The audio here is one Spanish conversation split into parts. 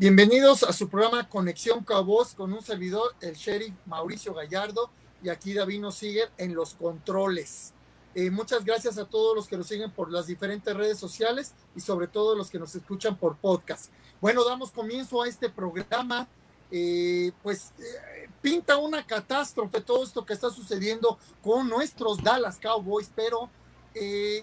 Bienvenidos a su programa Conexión Cowboys con un servidor, el sheriff Mauricio Gallardo, y aquí David nos en los controles. Eh, muchas gracias a todos los que nos siguen por las diferentes redes sociales y sobre todo los que nos escuchan por podcast. Bueno, damos comienzo a este programa. Eh, pues eh, pinta una catástrofe todo esto que está sucediendo con nuestros Dallas Cowboys, pero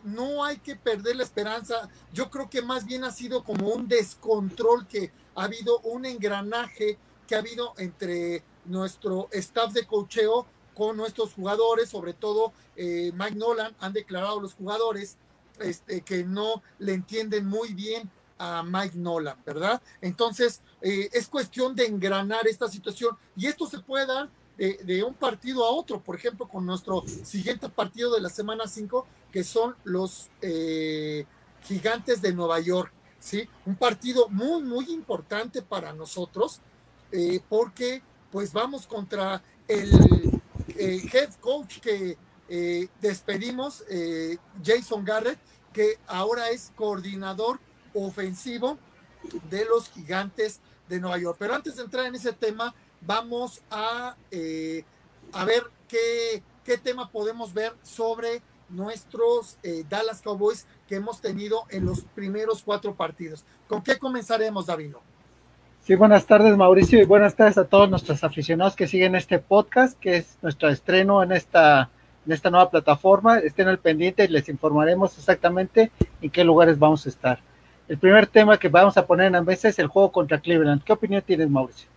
no hay que perder la esperanza. Yo creo que más bien ha sido como un descontrol que ha habido un engranaje que ha habido entre nuestro staff de cocheo con nuestros jugadores, sobre todo eh, Mike Nolan, han declarado los jugadores este, que no le entienden muy bien a Mike Nolan, ¿verdad? Entonces, eh, es cuestión de engranar esta situación y esto se puede dar de, un partido a otro, por ejemplo, con nuestro siguiente partido de la semana 5, que son los eh, gigantes de Nueva York. ¿Sí? Un partido muy, muy importante para nosotros, eh, porque pues vamos contra el eh, head coach que eh, despedimos, Jason Garrett, que ahora es coordinador ofensivo de los gigantes de Nueva York. Pero antes de entrar en ese tema, vamos a, a ver qué, qué tema podemos ver sobre nuestros Dallas Cowboys que hemos tenido en los primeros cuatro partidos. ¿Con qué comenzaremos, Davino? Sí, buenas tardes, Mauricio, y buenas tardes a todos nuestros aficionados que siguen este podcast, que es nuestro estreno en esta, en esta nueva plataforma. Estén al pendiente y les informaremos exactamente en qué lugares vamos a estar. El primer tema que vamos a poner en la mesa es el juego contra Cleveland. ¿Qué opinión tienes, Mauricio?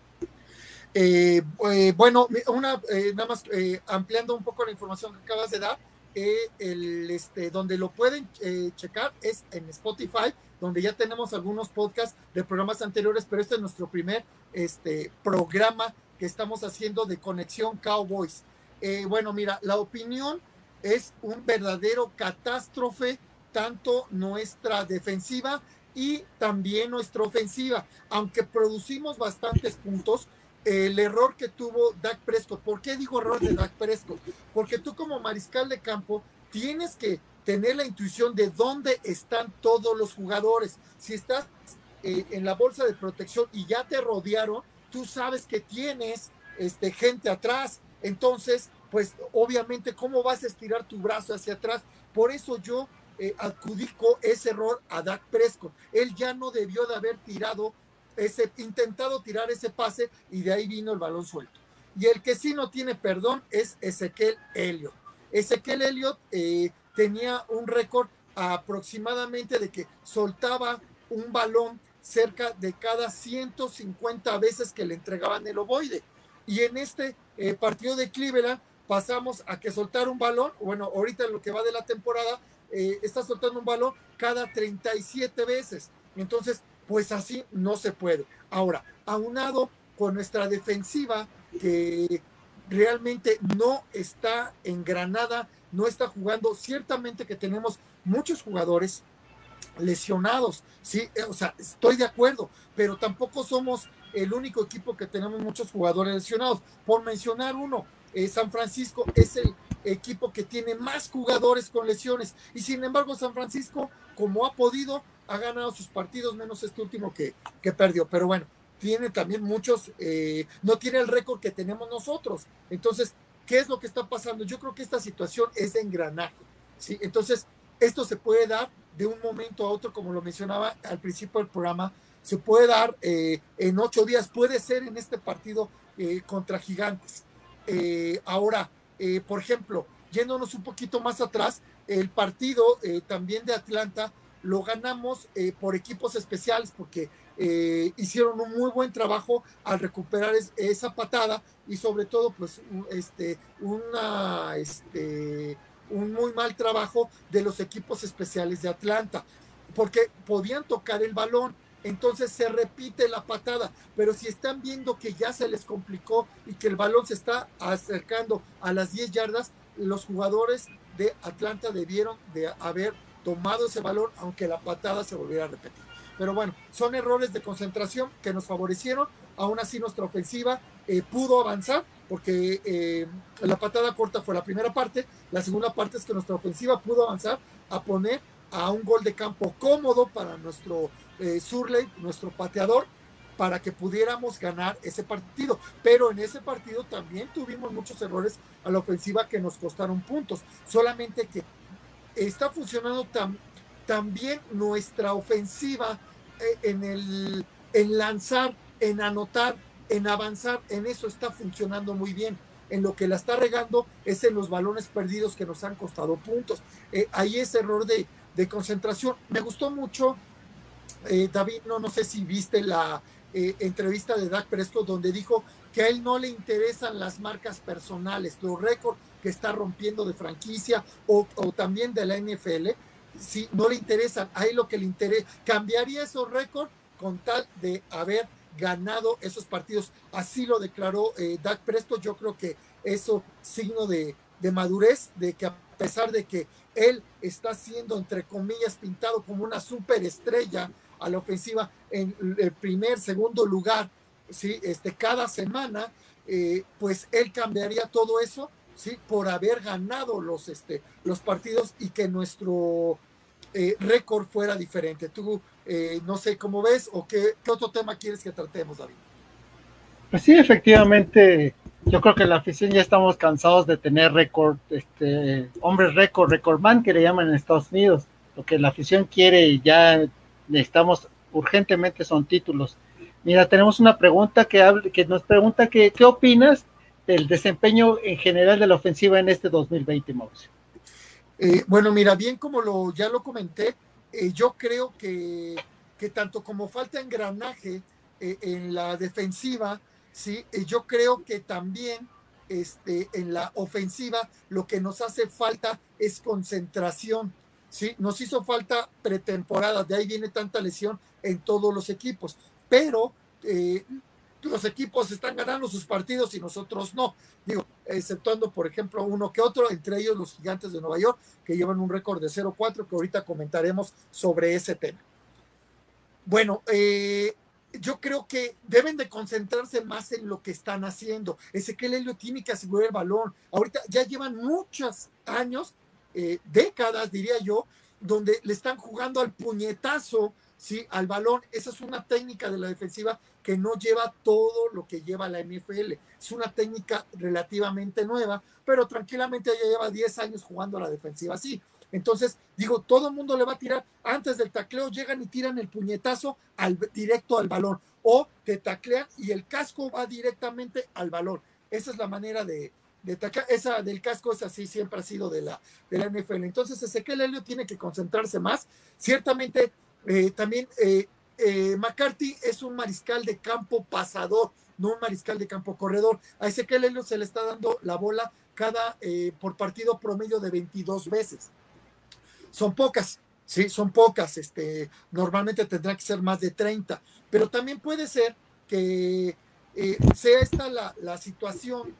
Eh, eh, bueno, una, eh, nada más ampliando un poco la información que acabas de dar, el, este, donde lo pueden eh, checar es en Spotify, donde ya tenemos algunos podcasts de programas anteriores, pero este es nuestro primer este, programa que estamos haciendo de Conexión Cowboys. Eh, bueno, mira, la opinión es un verdadero catástrofe, tanto nuestra defensiva y también nuestra ofensiva. Aunque producimos bastantes puntos, el error que tuvo Dak Prescott. ¿Por qué digo error de Dak Prescott? Porque tú como mariscal de campo tienes que tener la intuición de dónde están todos los jugadores. Si estás eh, en la bolsa de protección y ya te rodearon, tú sabes que tienes este, gente atrás. Entonces, pues obviamente, ¿cómo vas a estirar tu brazo hacia atrás? Por eso yo eh, adjudico ese error a Dak Prescott. Él ya no debió de haber tirado ese, intentado tirar ese pase y de ahí vino el balón suelto. Y el que sí no tiene perdón es Ezequiel Elliott. Ezequiel Elliott eh, tenía un récord aproximadamente de que soltaba un balón cerca de cada 150 veces que le entregaban el ovoide. Y en este eh, partido de Cleveland pasamos a que soltar un balón, bueno, ahorita lo que va de la temporada, eh, está soltando un balón cada 37 veces. Entonces, pues así no se puede. Ahora, aunado con nuestra defensiva que realmente no está engranada, no está jugando, ciertamente que tenemos muchos jugadores lesionados, sí, eh, o sea, estoy de acuerdo, pero tampoco somos el único equipo que tenemos muchos jugadores lesionados. Por mencionar uno, eh, San Francisco es el equipo que tiene más jugadores con lesiones y sin embargo San Francisco, como ha podido, ha ganado sus partidos, menos este último que, que perdió. Pero bueno, tiene también muchos, eh, no tiene el récord que tenemos nosotros. Entonces, ¿qué es lo que está pasando? Yo creo que esta situación es de engranaje. ¿sí? Entonces, esto se puede dar de un momento a otro, como lo mencionaba al principio del programa, se puede dar eh, en ocho días, puede ser en este partido eh, contra Gigantes. ahora, por ejemplo, yéndonos un poquito más atrás, el partido también de Atlanta lo ganamos eh, por equipos especiales porque eh, hicieron un muy buen trabajo al recuperar esa patada y sobre todo pues este, una, este, un muy mal trabajo de los equipos especiales de Atlanta porque podían tocar el balón. Entonces se repite la patada, pero si están viendo que ya se les complicó y que el balón se está acercando a las 10 yardas, los jugadores de Atlanta debieron de haber tomado ese valor, aunque la patada se volviera a repetir. Pero bueno, son errores de concentración que nos favorecieron. Aún así, nuestra ofensiva eh, pudo avanzar porque eh, la patada corta fue la primera parte. La segunda parte es que nuestra ofensiva pudo avanzar a poner a un gol de campo cómodo para nuestro eh, Surley, nuestro pateador, para que pudiéramos ganar ese partido. Pero en ese partido también tuvimos muchos errores a la ofensiva que nos costaron puntos. Solamente que está funcionando tan, también nuestra ofensiva eh, en, el, en lanzar, en anotar, en avanzar, en eso está funcionando muy bien. En lo que la está regando es en los balones perdidos que nos han costado puntos. Eh, ahí es error de, de, concentración. Me gustó mucho, eh, David, no, no sé si viste la entrevista de Dak Prescott donde dijo que a él no le interesan las marcas personales, los récords que está rompiendo de franquicia o, también de la NFL, si no le interesan, ahí lo que le interesa, cambiaría esos récords con tal de haber ganado esos partidos. Así lo declaró eh, Dak Presto. Yo creo que eso signo de, de, madurez, de que a pesar de que él está siendo, entre comillas, pintado como una superestrella a la ofensiva en el primer, segundo lugar, ¿sí? este, cada semana, eh, pues él cambiaría todo eso ¿sí? por haber ganado los, este, los partidos y que nuestro eh, récord fuera diferente. Tú eh, no sé cómo ves o qué, otro tema quieres que tratemos, David. Pues sí, efectivamente, yo creo que la afición ya estamos cansados de tener récord, este, hombres récord, recordman que le llaman en Estados Unidos. Lo que la afición quiere y ya necesitamos urgentemente son títulos. Mira, tenemos una pregunta que, hable, que nos pregunta que, qué opinas del desempeño en general de la ofensiva en este 2020, Mauricio. Eh, bueno, mira, bien como lo, ya lo comenté, eh, yo creo que, que, tanto como falta engranaje eh, en la defensiva, ¿sí? Yo creo que también este, en la ofensiva lo que nos hace falta es concentración. ¿sí? Nos hizo falta pretemporada, de ahí viene tanta lesión en todos los equipos, pero los equipos están ganando sus partidos y nosotros no. Digo, exceptuando, por ejemplo, uno que otro, entre ellos los gigantes de Nueva York, que llevan un récord de 0-4, que ahorita comentaremos sobre ese tema. Bueno, eh, yo creo que deben de concentrarse más en lo que están haciendo. Ezequiel Helio tiene que asegurar el balón. Ahorita ya llevan muchos años, eh, décadas, diría yo, donde le están jugando al puñetazo ¿sí? al balón. Esa es una técnica de la defensiva que no lleva todo lo que lleva la NFL. Es una técnica relativamente nueva, pero tranquilamente ya lleva 10 años jugando a la defensiva así. Entonces, digo, todo el mundo le va a tirar antes del tacleo, llegan y tiran el puñetazo al, directo al balón, o te taclean y el casco va directamente al balón. Esa es la manera de, de taclear. Esa del casco es así, siempre ha sido de la, de la NFL. Entonces, Ezequiel Helio tiene que concentrarse más. Ciertamente, eh, también eh, eh, McCarthy es un mariscal de campo pasador, no un mariscal de campo corredor. A Ezequiel Helio se le está dando la bola cada por partido promedio de 22 veces. Son pocas, sí, son pocas. Este, normalmente tendrá que ser más de 30, pero también puede ser que sea esta la, la situación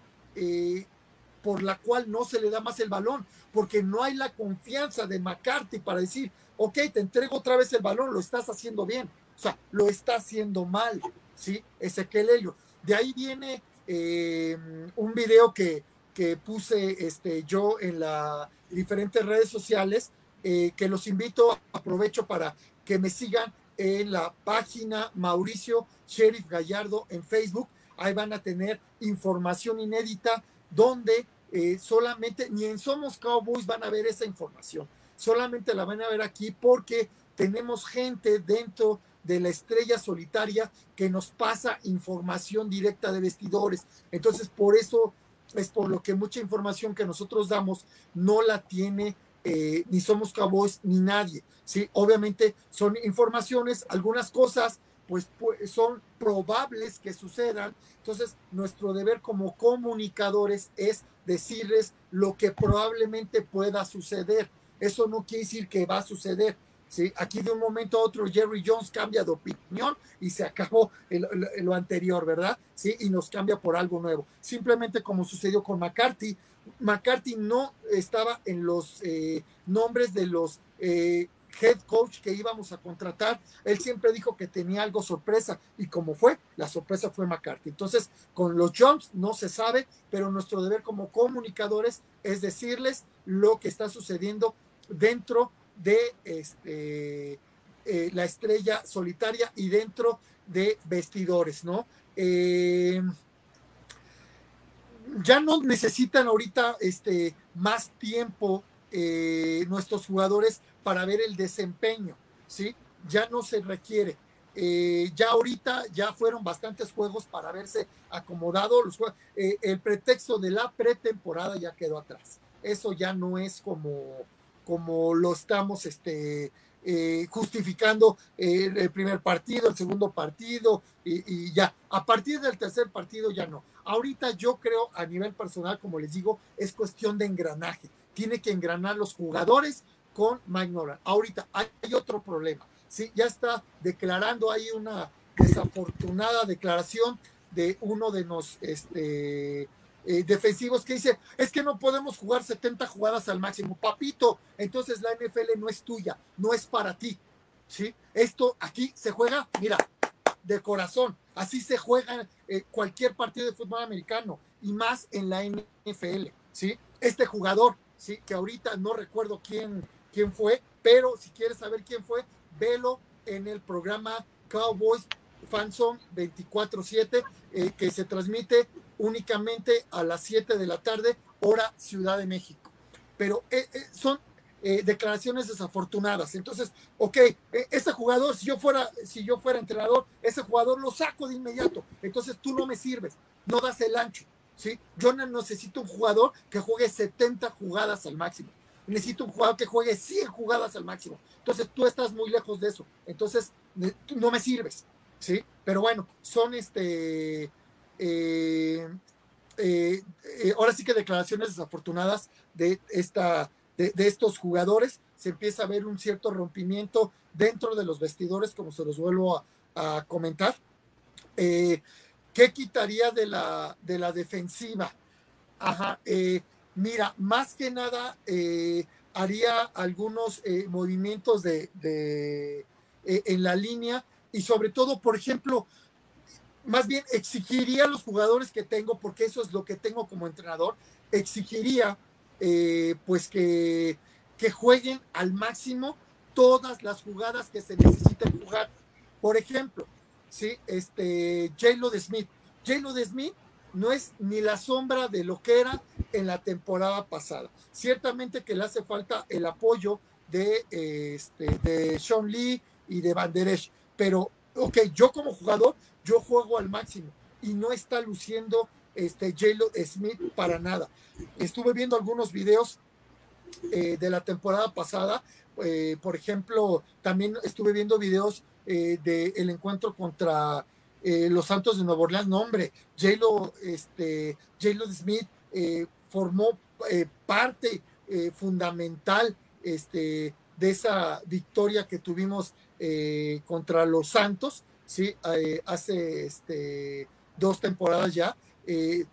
por la cual no se le da más el balón, porque no hay la confianza de McCarthy para decir, ok, te entrego otra vez el balón, lo estás haciendo bien, o sea, lo está haciendo mal, ¿sí? Ezequiel Helio. De ahí viene eh, un video que, que puse este, yo en las diferentes redes sociales, eh, que los invito, aprovecho para que me sigan en la página Mauricio Sheriff Gallardo en Facebook. Ahí van a tener información inédita donde eh, solamente, ni en Somos Cowboys van a ver esa información solamente la van a ver aquí porque tenemos gente dentro de la estrella solitaria que nos pasa información directa de vestidores. Entonces, por eso es por lo que mucha información que nosotros damos no la tiene eh, ni somos Cowboys ni nadie. Sí, obviamente son informaciones, algunas cosas pues, pues son probables que sucedan. Entonces, nuestro deber como comunicadores es decirles lo que probablemente pueda suceder eso no quiere decir que va a suceder. ¿sí? Aquí de un momento a otro Jerry Jones cambia de opinión y se acabó lo anterior, ¿verdad? ¿Sí? Y nos cambia por algo nuevo. Simplemente como sucedió con McCarthy, McCarthy no estaba en los eh, nombres de los eh, head coach que íbamos a contratar. Él siempre dijo que tenía algo sorpresa y como fue, la sorpresa fue McCarthy. Entonces, con los Jones no se sabe, pero nuestro deber como comunicadores es decirles lo que está sucediendo dentro de este eh, la estrella solitaria y dentro de vestidores, ¿no? Eh, ya no necesitan ahorita este, más tiempo eh, nuestros jugadores para ver el desempeño, ¿sí? Ya no se requiere. ya ahorita ya fueron bastantes juegos para verse acomodado. Los el pretexto de la pretemporada ya quedó atrás. Eso ya no es como, como lo estamos este, eh, justificando el primer partido, el segundo partido y, ya. A partir del tercer partido ya no. Ahorita yo creo a nivel personal, como les digo, es cuestión de engranaje. Tiene que engranar los jugadores con Mike Ahorita hay, otro problema. Sí, ya está declarando ahí una desafortunada declaración de uno de los este, eh, defensivos que dice, es que no podemos jugar 70 jugadas al máximo. Papito, entonces la NFL no es tuya, no es para ti. ¿sí? Esto aquí se juega, mira, de corazón. Así se juega eh, cualquier partido de fútbol americano y más en la NFL. ¿sí? Este jugador, ¿sí? que ahorita no recuerdo quién, quién fue, pero si quieres saber quién fue, velo en el programa Cowboys Fanzone 24-7, eh, que se transmite únicamente a las 7 de la tarde, hora Ciudad de México. Pero eh, eh, son eh, declaraciones desafortunadas. Entonces, ok, ese jugador, si yo fuera, si yo fuera entrenador, ese jugador lo saco de inmediato. Entonces tú no me sirves, no das el ancho. ¿sí? Yo necesito un jugador que juegue 70 jugadas al máximo. Necesito un jugador que juegue 100 jugadas al máximo. Entonces tú estás muy lejos de eso. Entonces no me sirves. ¿sí? Pero bueno, son este eh, eh, eh, ahora sí que declaraciones desafortunadas de, esta, de, estos jugadores, se empieza a ver un cierto rompimiento dentro de los vestidores, como se los vuelvo a, comentar. ¿Qué quitaría de la, de la defensiva? Ajá, mira, más que nada haría algunos movimientos de, en la línea y sobre todo, por ejemplo, más bien exigiría a los jugadores que tengo, porque eso es lo que tengo como entrenador, exigiría eh, pues que, que jueguen al máximo todas las jugadas que se necesiten jugar. Por ejemplo, ¿sí? este, J-Lo de Smith. J-Lo de Smith no es ni la sombra de lo que era en la temporada pasada. Ciertamente que le hace falta el apoyo de, este, de Sean Lee y de Van Der Esch, pero, ok, yo como jugador yo juego al máximo y no está luciendo este J-Lo Smith para nada. Estuve viendo algunos videos eh, de la temporada pasada, eh, por ejemplo, también estuve viendo videos eh, del encuentro contra los Santos de Nueva Orleans. No, hombre, J-Lo este, Smith formó parte fundamental este, de esa victoria que tuvimos contra los Santos ¿sí? Eh, hace este, dos temporadas ya, eh,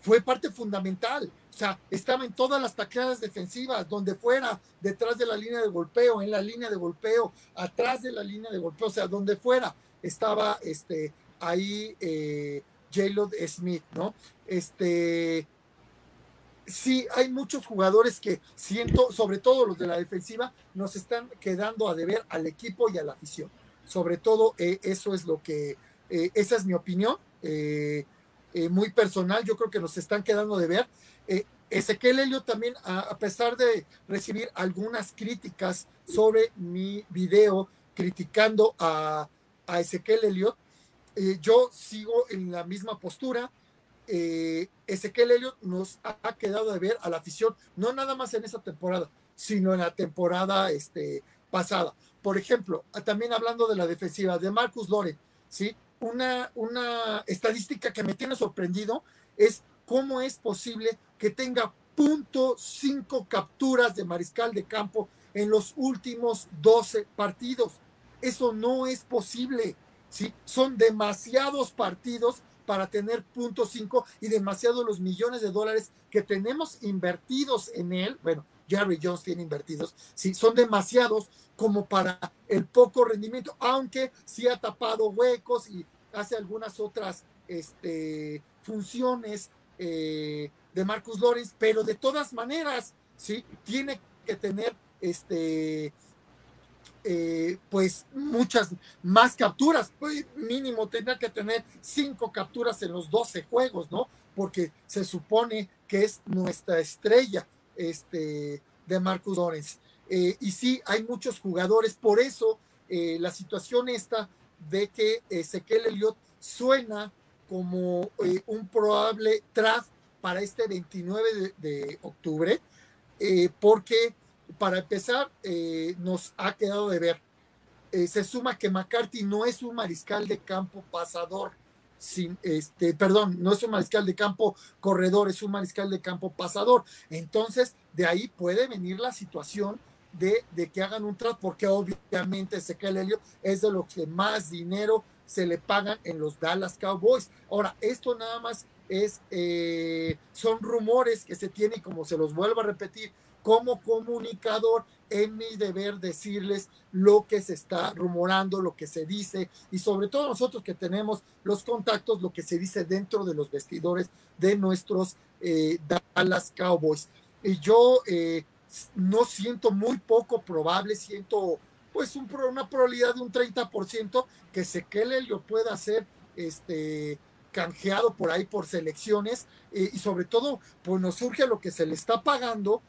fue parte fundamental. O sea, estaba en todas las tacleadas defensivas, donde fuera, detrás de la línea de golpeo, en la línea de golpeo, atrás de la línea de golpeo, o sea, donde fuera, estaba este, ahí eh. Smith, ¿no? Este, sí, hay muchos jugadores que siento, sobre todo los de la defensiva, nos están quedando a deber al equipo y a la afición. Sobre todo, eh, eso es lo que, eh, esa es mi opinión, eh, muy personal, yo creo que nos están quedando de ver. Ezequiel Helio también, a, pesar de recibir algunas críticas sobre mi video criticando a, a Ezequiel Elliot, yo sigo en la misma postura. Ezequiel Elliot nos ha, quedado de ver a la afición, no nada más en esa temporada, sino en la temporada este, pasada. Por ejemplo, ah, también hablando de la defensiva de Marcus Loren, ¿sí? Una, una estadística que me tiene sorprendido es cómo es posible que tenga punto cinco capturas de mariscal de campo en los últimos 12 partidos. Eso no es posible, ¿sí? Son demasiados partidos para tener punto cinco y demasiados los millones de dólares que tenemos invertidos en él. Bueno, Jerry Jones tiene invertidos, sí, son demasiados como para el poco rendimiento, aunque sí ha tapado huecos y hace algunas otras este, funciones eh, de Marcus Lawrence, pero de todas maneras, sí, tiene que tener este, eh, pues muchas más capturas, pues mínimo tendrá que tener cinco capturas en los 12 juegos, ¿no? Porque se supone que es nuestra estrella este, de Marcus Lorenz. Eh, y sí, hay muchos jugadores, por eso eh, la situación esta de que Ezequiel Elliott suena como un probable draft para este 29 de, octubre, porque para empezar, eh, nos ha quedado de ver. Eh, se suma que McCarthy no es un mariscal de campo pasador, sin, este, perdón, no es un mariscal de campo corredor, es un mariscal de campo pasador. Entonces, de ahí puede venir la situación de, de que hagan un trato, porque obviamente Ezequiel Helio es de los que más dinero se le pagan en los Dallas Cowboys. Ahora, esto nada más es, eh, son rumores que se tienen, como se los vuelvo a repetir, como comunicador es mi deber decirles lo que se está rumorando, lo que se dice y sobre todo nosotros que tenemos los contactos, lo que se dice dentro de los vestidores de nuestros eh, Dallas Cowboys. Y yo eh, no siento muy poco probable, siento pues una probabilidad de un 30% que Sekele lo pueda hacer este canjeado por ahí por selecciones eh, y sobre todo pues nos surge lo que se le está pagando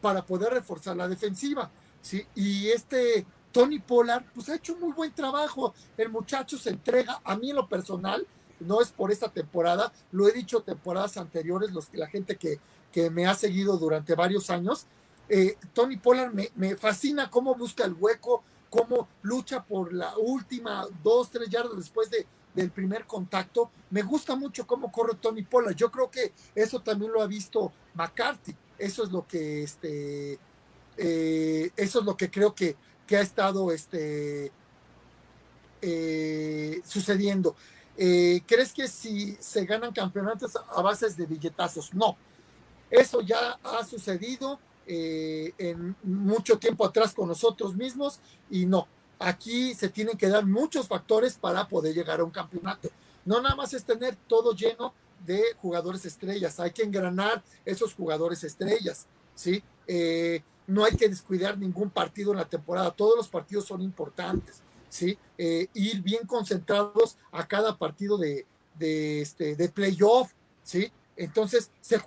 para poder reforzar la defensiva. ¿sí? Y este Tony Pollard, pues ha hecho un muy buen trabajo. El muchacho se entrega, a mí en lo personal, no es por esta temporada, lo he dicho temporadas anteriores, los, la gente que, que me ha seguido durante varios años. Eh, Tony Pollard me, me, fascina cómo busca el hueco, cómo lucha por la última dos, tres yardas después de, del primer contacto. Me gusta mucho cómo corre Tony Pollard. Yo creo que eso también lo ha visto McCarthy. Eso es lo que este eh, eso es lo que creo que, que ha estado este eh, sucediendo. Eh, ¿Crees que si se ganan campeonatos a bases de billetazos? No. Eso ya ha sucedido en mucho tiempo atrás con nosotros mismos y no. Aquí se tienen que dar muchos factores para poder llegar a un campeonato. No nada más es tener todo lleno de jugadores estrellas, hay que engranar esos jugadores estrellas, ¿sí? Eh, no hay que descuidar ningún partido en la temporada, todos los partidos son importantes, ¿sí? Eh, ir bien concentrados a cada partido de, de, este, de playoff, ¿sí? Entonces, se, eh,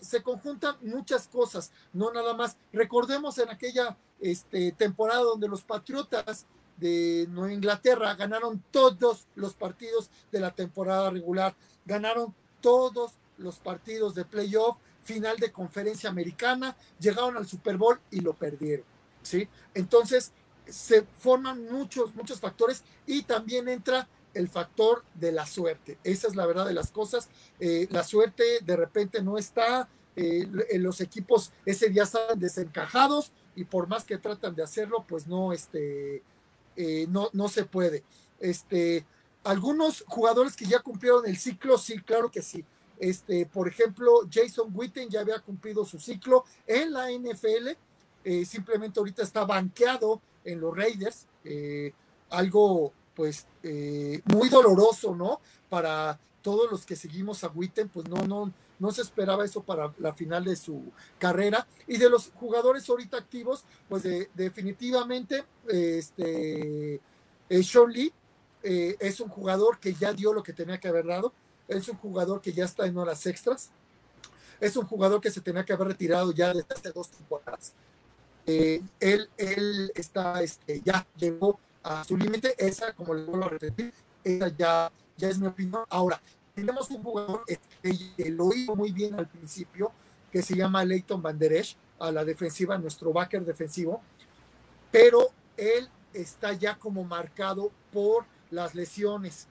se conjuntan muchas cosas, no nada más. Recordemos en aquella este, temporada donde los Patriotas de Nueva Inglaterra ganaron todos los partidos de la temporada regular, ganaron todos los partidos de playoff, final de conferencia americana, llegaron al Super Bowl y lo perdieron, ¿sí? Entonces, se forman muchos, muchos factores y también entra el factor de la suerte. Esa es la verdad de las cosas. Eh, la suerte de repente no está, eh, los equipos ese día están desencajados y por más que tratan de hacerlo, pues no, este, eh, no, no se puede. Este, algunos jugadores que ya cumplieron el ciclo, sí, claro que sí. Este, por ejemplo, Jason Witten ya había cumplido su ciclo en la NFL, eh, simplemente ahorita está banqueado en los Raiders, eh, algo pues eh, muy doloroso, ¿no? Para todos los que seguimos a Witten, pues no, no, no se esperaba eso para la final de su carrera. Y de los jugadores ahorita activos, pues definitivamente, este, Sean Lee eh, es un jugador que ya dio lo que tenía que haber dado, es un jugador que ya está en horas extras, es un jugador que se tenía que haber retirado ya desde hace dos temporadas. Eh, él, él está, este, ya llegó a su límite, esa, como le vuelvo a repetir, esa ya, ya es mi opinión. Ahora, tenemos un jugador que lo hizo muy bien al principio, que se llama Leighton Van Der Esch, a la defensiva, nuestro backer defensivo, pero él está ya como marcado por las lesiones.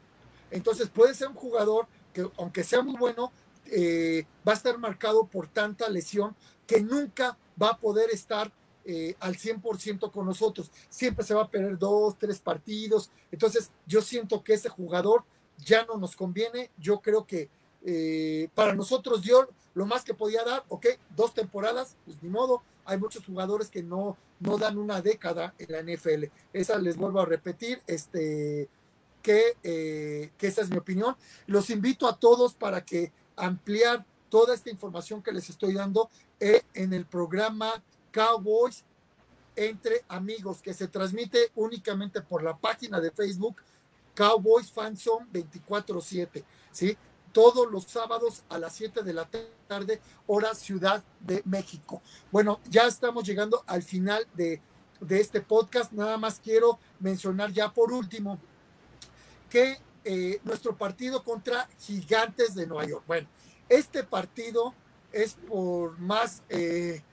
Entonces puede ser un jugador que, aunque sea muy bueno, eh, va a estar marcado por tanta lesión que nunca va a poder estar eh, al 100% con nosotros. Siempre se va a perder dos, tres partidos. Entonces yo siento que ese jugador ya no nos conviene. Yo creo que eh, para nosotros dio lo más que podía dar, ok, dos temporadas, pues ni modo. Hay muchos jugadores que no, no dan una década en la NFL. Esa les vuelvo a repetir, este, eh, que, esa es mi opinión. Los invito a todos para que ampliar toda esta información que les estoy dando eh, en el programa Cowboys entre amigos que se transmite únicamente por la página de Facebook Cowboys Fanzone 24/7, ¿sí? Todos los sábados a las 7 de la tarde, hora Ciudad de México. Bueno, ya estamos llegando al final de, de este podcast. Nada más quiero mencionar ya por último que eh, nuestro partido contra Gigantes de Nueva York. Bueno, este partido es por más eh,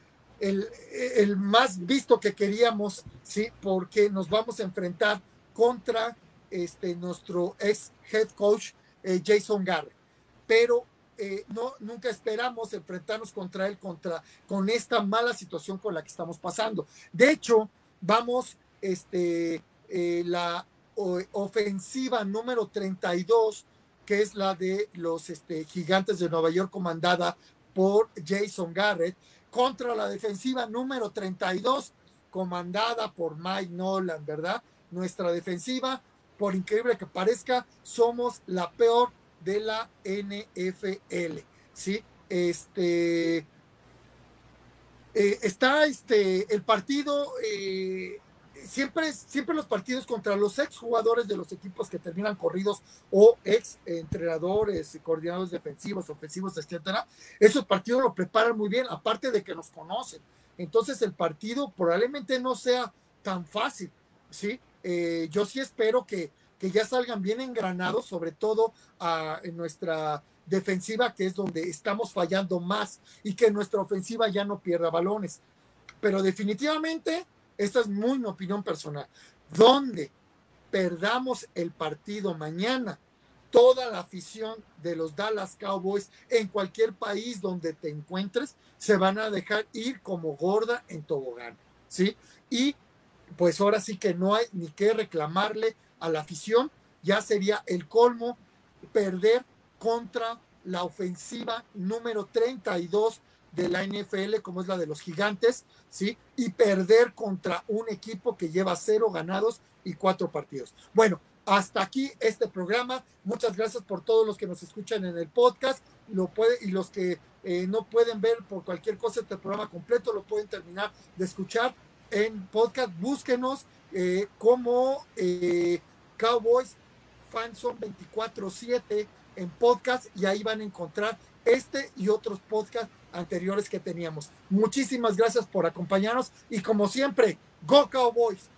el, más visto que queríamos, sí, porque nos vamos a enfrentar contra este nuestro ex head coach eh, Jason Garrett, pero no nunca esperamos enfrentarnos contra él contra con esta mala situación con la que estamos pasando. De hecho, vamos este la ofensiva número 32, que es la de los este, gigantes de Nueva York, comandada por Jason Garrett, contra la defensiva número 32, comandada por Mike Nolan, ¿verdad? Nuestra defensiva, por increíble que parezca, somos la peor de la NFL, ¿sí? Este, eh, está este, el partido, eh, siempre, siempre los partidos contra los ex jugadores de los equipos que terminan corridos o ex entrenadores, coordinadores defensivos, ofensivos, etcétera, esos partidos lo preparan muy bien, aparte de que nos conocen. Entonces el partido probablemente no sea tan fácil, ¿sí? Eh, yo sí espero que, que ya salgan bien engranados, sobre todo a, en nuestra defensiva, que es donde estamos fallando más, y que nuestra ofensiva ya no pierda balones. Pero definitivamente esta es muy mi opinión personal. Donde perdamos el partido mañana, toda la afición de los Dallas Cowboys en cualquier país donde te encuentres se van a dejar ir como gorda en tobogán, ¿sí? Y pues ahora sí que no hay ni que reclamarle a la afición, ya sería el colmo perder contra la ofensiva número 32 de la NFL, como es la de los gigantes, ¿sí? Y perder contra un equipo que lleva cero ganados y cuatro partidos. Bueno, hasta aquí este programa. Muchas gracias por todos los que nos escuchan en el podcast. Lo puede, y los que eh, no pueden ver por cualquier cosa este programa completo, lo pueden terminar de escuchar en podcast. Búsquenos eh, como eh, Cowboys Fanson 24-7 en podcast y ahí van a encontrar este y otros podcasts anteriores que teníamos. Muchísimas gracias por acompañarnos y como siempre, Go Cowboys.